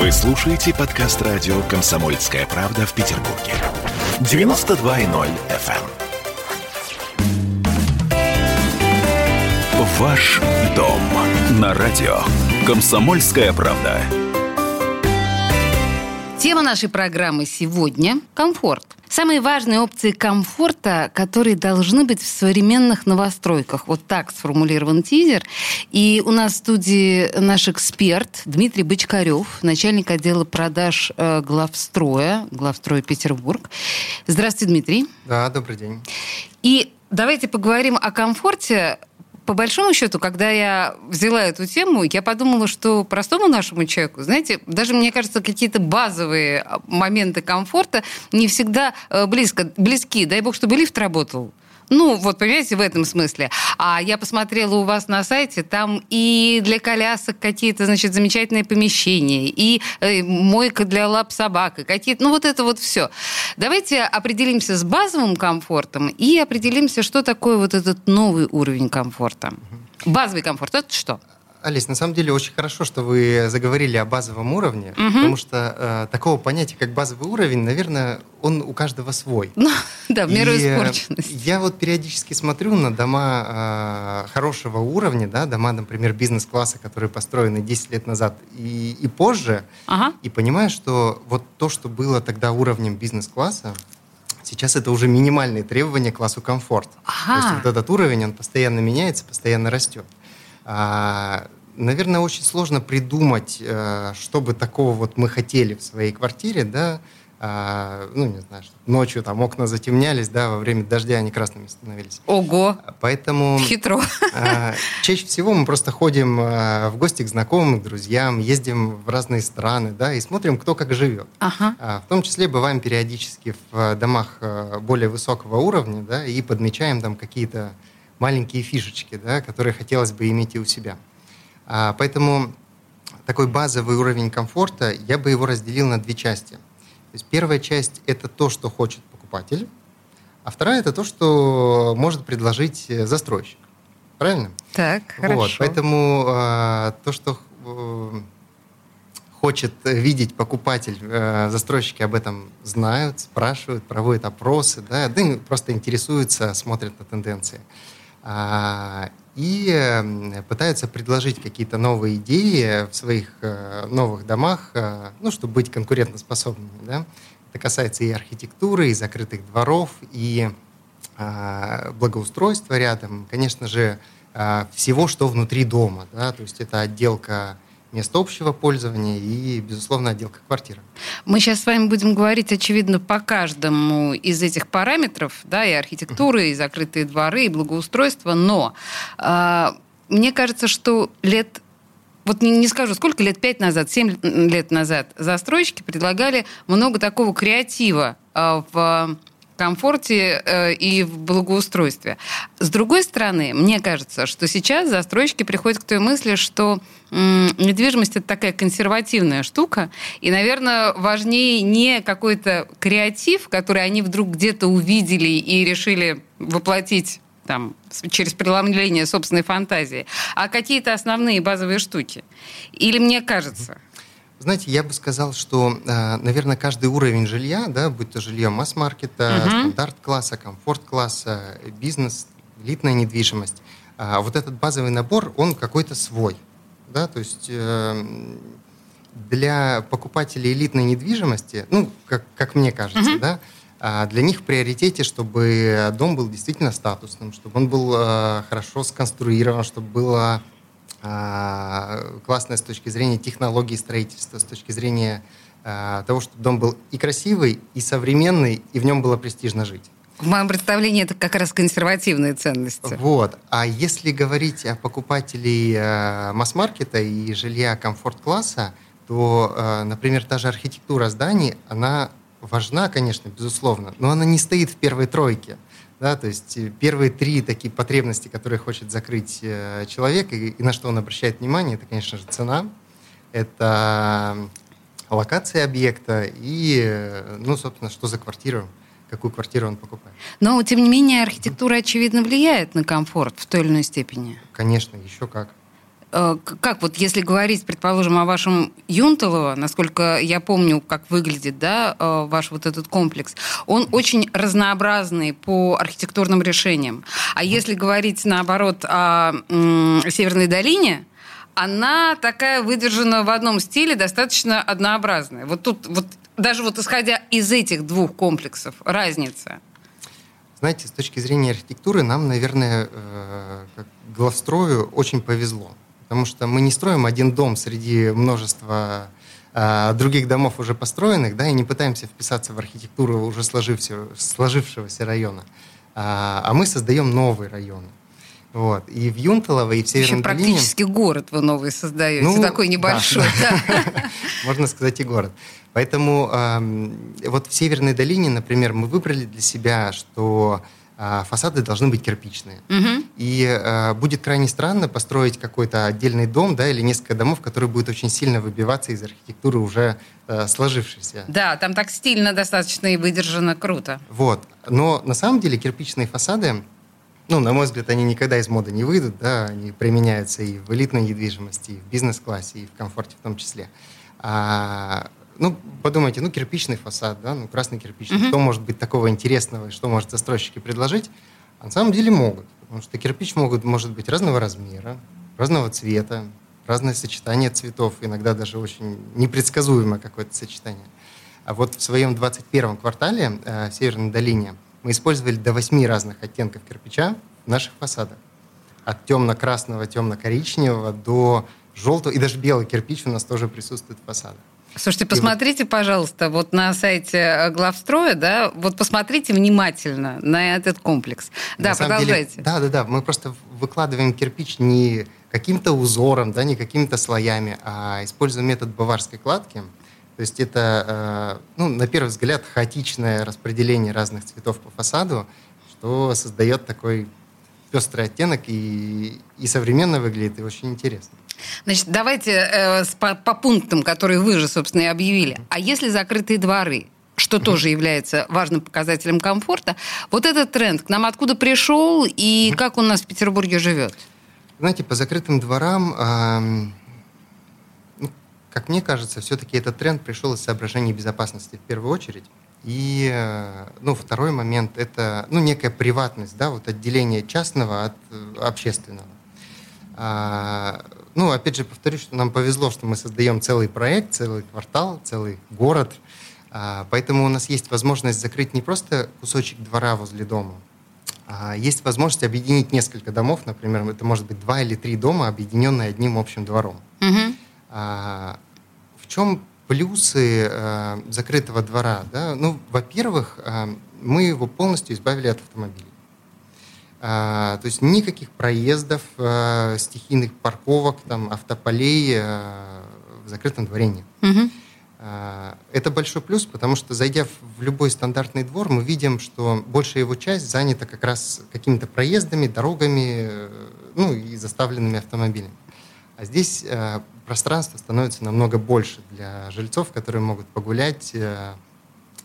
Вы слушаете подкаст радио «Комсомольская правда» в Петербурге. 92.0 FM. эм. Ваш дом на радио «Комсомольская правда». Тема нашей программы сегодня – комфорт. Самые важные опции комфорта, которые должны быть в современных новостройках. Вот так сформулирован тизер. И у нас в студии наш эксперт Дмитрий Бочкарев, начальник отдела продаж э, главстроя, главстроя Петербург. Здравствуйте, Дмитрий. Да, добрый день. И давайте поговорим о комфорте по большому счету, когда я взяла эту тему, я подумала, что простому нашему человеку, знаете, даже, мне кажется, какие-то базовые моменты комфорта не всегда э, близко, близки. Дай бог, чтобы лифт работал. Ну, вот, понимаете, в этом смысле. А я посмотрела у вас на сайте, там и для колясок какие-то, значит, замечательные помещения, и э, мойка для лап собак, и какие-то... Ну, вот это вот все. Давайте определимся с базовым комфортом и определимся, что такое вот этот новый уровень комфорта. Базовый комфорт – это что? Олесь, на самом деле очень хорошо, что вы заговорили о базовом уровне, угу. потому что э, такого понятия, как базовый уровень, наверное, он у каждого свой. Ну, да, в меру испорченности. Я вот периодически смотрю на дома э, хорошего уровня, да, дома, например, бизнес-класса, которые построены 10 лет назад и, и позже, ага. и понимаю, что вот то, что было тогда уровнем бизнес-класса, Сейчас это уже минимальные требования к классу комфорт. Ага. То есть вот этот уровень, он постоянно меняется, постоянно растет. А, наверное, очень сложно придумать, э, что бы такого вот мы хотели в своей квартире, да, а, ну, не знаю, ночью там окна затемнялись, да, во время дождя они красными становились. Ого! Поэтому... Хитро. А, чаще всего мы просто ходим в гости к знакомым, к друзьям, ездим в разные страны, да, и смотрим, кто как живет. Ага. В том числе бываем периодически в домах более высокого уровня, да, и подмечаем там какие-то маленькие фишечки, да, которые хотелось бы иметь и у себя. А, поэтому такой базовый уровень комфорта, я бы его разделил на две части. То есть первая часть – это то, что хочет покупатель, а вторая – это то, что может предложить застройщик. Правильно? Так, вот, хорошо. Поэтому э, то, что э, хочет видеть покупатель, э, застройщики об этом знают, спрашивают, проводят опросы, да, да просто интересуются, смотрят на тенденции. А, и пытаются предложить какие-то новые идеи в своих э, новых домах, э, ну, чтобы быть конкурентоспособными. Да? Это касается и архитектуры, и закрытых дворов, и а, благоустройства рядом, конечно же, а, всего, что внутри дома. Да? То есть это отделка место общего пользования и, безусловно, отделка квартиры. Мы сейчас с вами будем говорить, очевидно, по каждому из этих параметров, да, и архитектуры, и закрытые дворы, и благоустройство, но э, мне кажется, что лет вот не, не скажу, сколько лет, пять назад, семь лет назад застройщики предлагали много такого креатива э, в комфорте э, и в благоустройстве. С другой стороны, мне кажется, что сейчас застройщики приходят к той мысли, что недвижимость это такая консервативная штука, и, наверное, важнее не какой-то креатив, который они вдруг где-то увидели и решили воплотить там, через преломление собственной фантазии, а какие-то основные базовые штуки. Или мне кажется? Знаете, я бы сказал, что, э, наверное, каждый уровень жилья, да, будь то жилье масс-маркета, uh-huh. стандарт-класса, комфорт-класса, бизнес, элитная недвижимость, а вот этот базовый набор, он какой-то свой. Да? То есть э, для покупателей элитной недвижимости, ну, как, как мне кажется, uh-huh. да, а для них в приоритете, чтобы дом был действительно статусным, чтобы он был э, хорошо сконструирован, чтобы было классная с точки зрения технологии строительства, с точки зрения а, того, чтобы дом был и красивый, и современный, и в нем было престижно жить. В моем представлении это как раз консервативные ценности. Вот. А если говорить о покупателей э, масс-маркета и жилья комфорт-класса, то, например, та же архитектура зданий, она важна, конечно, безусловно, но она не стоит в первой тройке. Да, то есть э, первые три такие потребности, которые хочет закрыть э, человек, и, и на что он обращает внимание, это, конечно же, цена, это локация объекта и, э, ну, собственно, что за квартиру, какую квартиру он покупает. Но, тем не менее, архитектура, очевидно, влияет на комфорт в той или иной степени. Конечно, еще как. Э, как вот, если говорить, предположим, о вашем Юнталово, насколько я помню, как выглядит, да, э, ваш вот этот комплекс, он очень разнообразный по архитектурным решениям. А если говорить, наоборот, о Северной долине, она такая выдержана в одном стиле, достаточно однообразная. Вот тут, вот даже вот исходя из этих двух комплексов, разница. Знаете, с точки зрения архитектуры нам, наверное, э, как главстрою очень повезло. Потому что мы не строим один дом среди множества э, других домов уже построенных, да, и не пытаемся вписаться в архитектуру уже сложившегося, сложившегося района, а, а мы создаем новые районы. Вот. И в Юнталово, и в Северном Еще практически город вы новый создаете, ну, такой небольшой. Да, да. Можно сказать и город. Поэтому э, вот в Северной долине, например, мы выбрали для себя, что а, фасады должны быть кирпичные. Угу. И э, будет крайне странно построить какой-то отдельный дом, да, или несколько домов, которые будут очень сильно выбиваться из архитектуры уже э, сложившейся. Да, там так стильно достаточно и выдержано, круто. Вот. Но на самом деле кирпичные фасады, ну, на мой взгляд, они никогда из моды не выйдут, да, они применяются и в элитной недвижимости, и в бизнес-классе, и в комфорте в том числе. А, ну, подумайте, ну, кирпичный фасад, да, ну, красный кирпич. Mm-hmm. Что может быть такого интересного, что может застройщики предложить? А на самом деле могут. Потому что кирпич могут, может быть разного размера, разного цвета, разное сочетание цветов, иногда даже очень непредсказуемое какое-то сочетание. А вот в своем 21-м квартале э, в Северной долине мы использовали до 8 разных оттенков кирпича в наших фасадах. От темно-красного, темно-коричневого до желтого, и даже белый кирпич у нас тоже присутствует в фасадах. Слушайте, посмотрите, пожалуйста, вот на сайте э, главстроя, да, вот посмотрите внимательно на этот комплекс. Да, продолжайте. Деле, да, да, да. Мы просто выкладываем кирпич не каким-то узором, да, не какими-то слоями, а используем метод баварской кладки. То есть это, э, ну, на первый взгляд, хаотичное распределение разных цветов по фасаду, что создает такой пестрый оттенок и, и современно выглядит, и очень интересно. Значит, давайте э, по, по пунктам, которые вы же, собственно, и объявили. А если закрытые дворы, что тоже является важным показателем комфорта, вот этот тренд к нам откуда пришел и как он у нас в Петербурге живет? Знаете, по закрытым дворам, э, как мне кажется, все-таки этот тренд пришел из соображений безопасности в первую очередь. И э, ну, второй момент – это ну, некая приватность, да, вот отделение частного от э, общественного. А, ну, опять же, повторюсь, что нам повезло, что мы создаем целый проект, целый квартал, целый город. А, поэтому у нас есть возможность закрыть не просто кусочек двора возле дома, а есть возможность объединить несколько домов, например, это может быть два или три дома, объединенные одним общим двором. Угу. А, в чем плюсы а, закрытого двора? Да? Ну, во-первых, а, мы его полностью избавили от автомобилей. А, то есть никаких проездов, а, стихийных парковок, там, автополей а, в закрытом дворе нет. Угу. Это большой плюс, потому что, зайдя в любой стандартный двор, мы видим, что большая его часть занята как раз какими-то проездами, дорогами, ну и заставленными автомобилями. А здесь пространство становится намного больше для жильцов, которые могут погулять,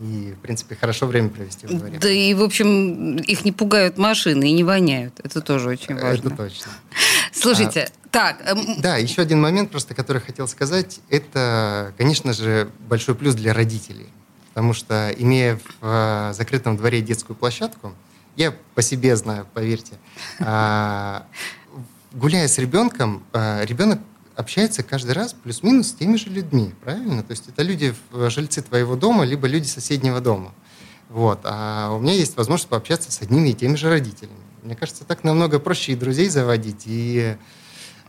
и, в принципе, хорошо время провести во дворе. Да и, в общем, их не пугают машины и не воняют. Это тоже очень важно. Это точно. Слушайте, а, так... Эм, да, еще один момент просто, который хотел сказать. Это, конечно же, большой плюс для родителей. Потому что, имея в э, закрытом дворе детскую площадку, я по себе знаю, поверьте, э, гуляя с ребенком, э, ребенок общается каждый раз плюс-минус с теми же людьми, правильно? То есть это люди, жильцы твоего дома, либо люди соседнего дома. Вот. А у меня есть возможность пообщаться с одними и теми же родителями. Мне кажется, так намного проще и друзей заводить, и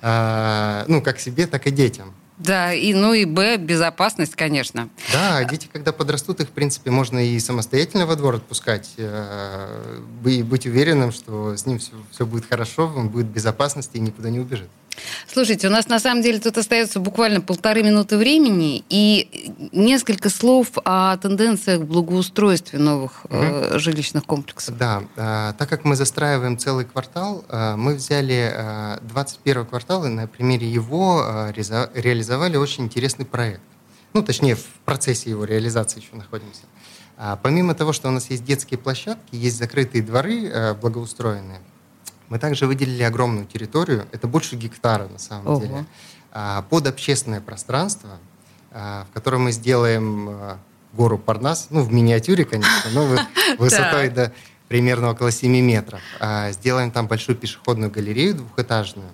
э, ну, как себе, так и детям. Да, и ну и Б, безопасность, конечно. Да, дети, когда подрастут, их, в принципе, можно и самостоятельно во двор отпускать, э, и быть уверенным, что с ним все, все будет хорошо, он будет в безопасности и никуда не убежит. Слушайте, у нас на самом деле тут остается буквально полторы минуты времени и несколько слов о тенденциях в благоустройстве новых угу. э, жилищных комплексов. Да, э, так как мы застраиваем целый квартал, э, мы взяли э, 21 квартал и на примере его э, реализовали очень интересный проект. Ну, точнее, в процессе его реализации еще находимся. А, помимо того, что у нас есть детские площадки, есть закрытые дворы э, благоустроенные, Мы также выделили огромную территорию, это больше гектара на самом Ого. деле, а, под общественное пространство, а, в котором мы сделаем а, гору Парнас, ну, в миниатюре, конечно, но высотой до примерно около 7 метров. Сделаем там большую пешеходную галерею двухэтажную,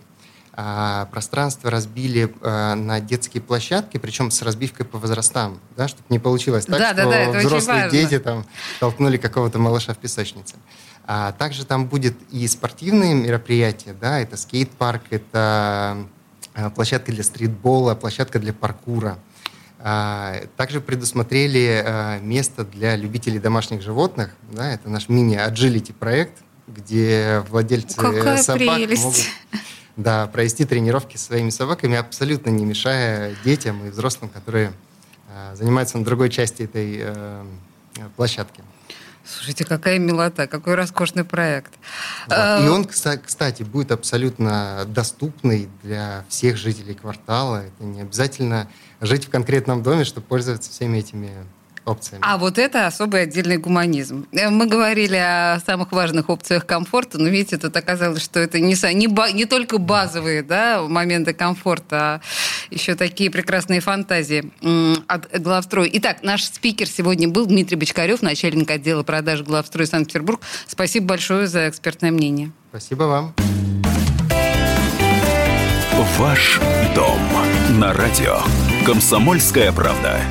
пространство разбили а, на детские площадки, причем с разбивкой по возрастам, да, чтобы не получилось так, да, что да, да, взрослые дети там толкнули какого-то малыша в песочнице. А также там будет и спортивные мероприятия, да, это скейт-парк, это а, площадка для стритбола, площадка для паркура. Также предусмотрели место для любителей домашних животных, да, это наш мини-аджилити проект, где владельцы Какая собак прелесть. могут да, провести тренировки со своими собаками, абсолютно не мешая детям и взрослым, которые э, занимаются на другой части этой э, площадки. Слушайте, какая милота, какой роскошный проект. Да. И он, кстати, будет абсолютно доступный для всех жителей квартала. Это не обязательно жить в конкретном доме, чтобы пользоваться всеми этими опциями. А вот это особый отдельный гуманизм. Э, мы говорили о самых важных опциях комфорта, но видите, тут оказалось, что это не, не, не только базовые да, моменты комфорта, а еще такие прекрасные фантазии от главстроя. Итак, наш спикер сегодня был Дмитрий Бочкарев, начальник отдела продаж главстроя Санкт-Петербург. Спасибо большое за экспертное мнение. Спасибо вам. Ваш дом на радио. Комсомольская правда.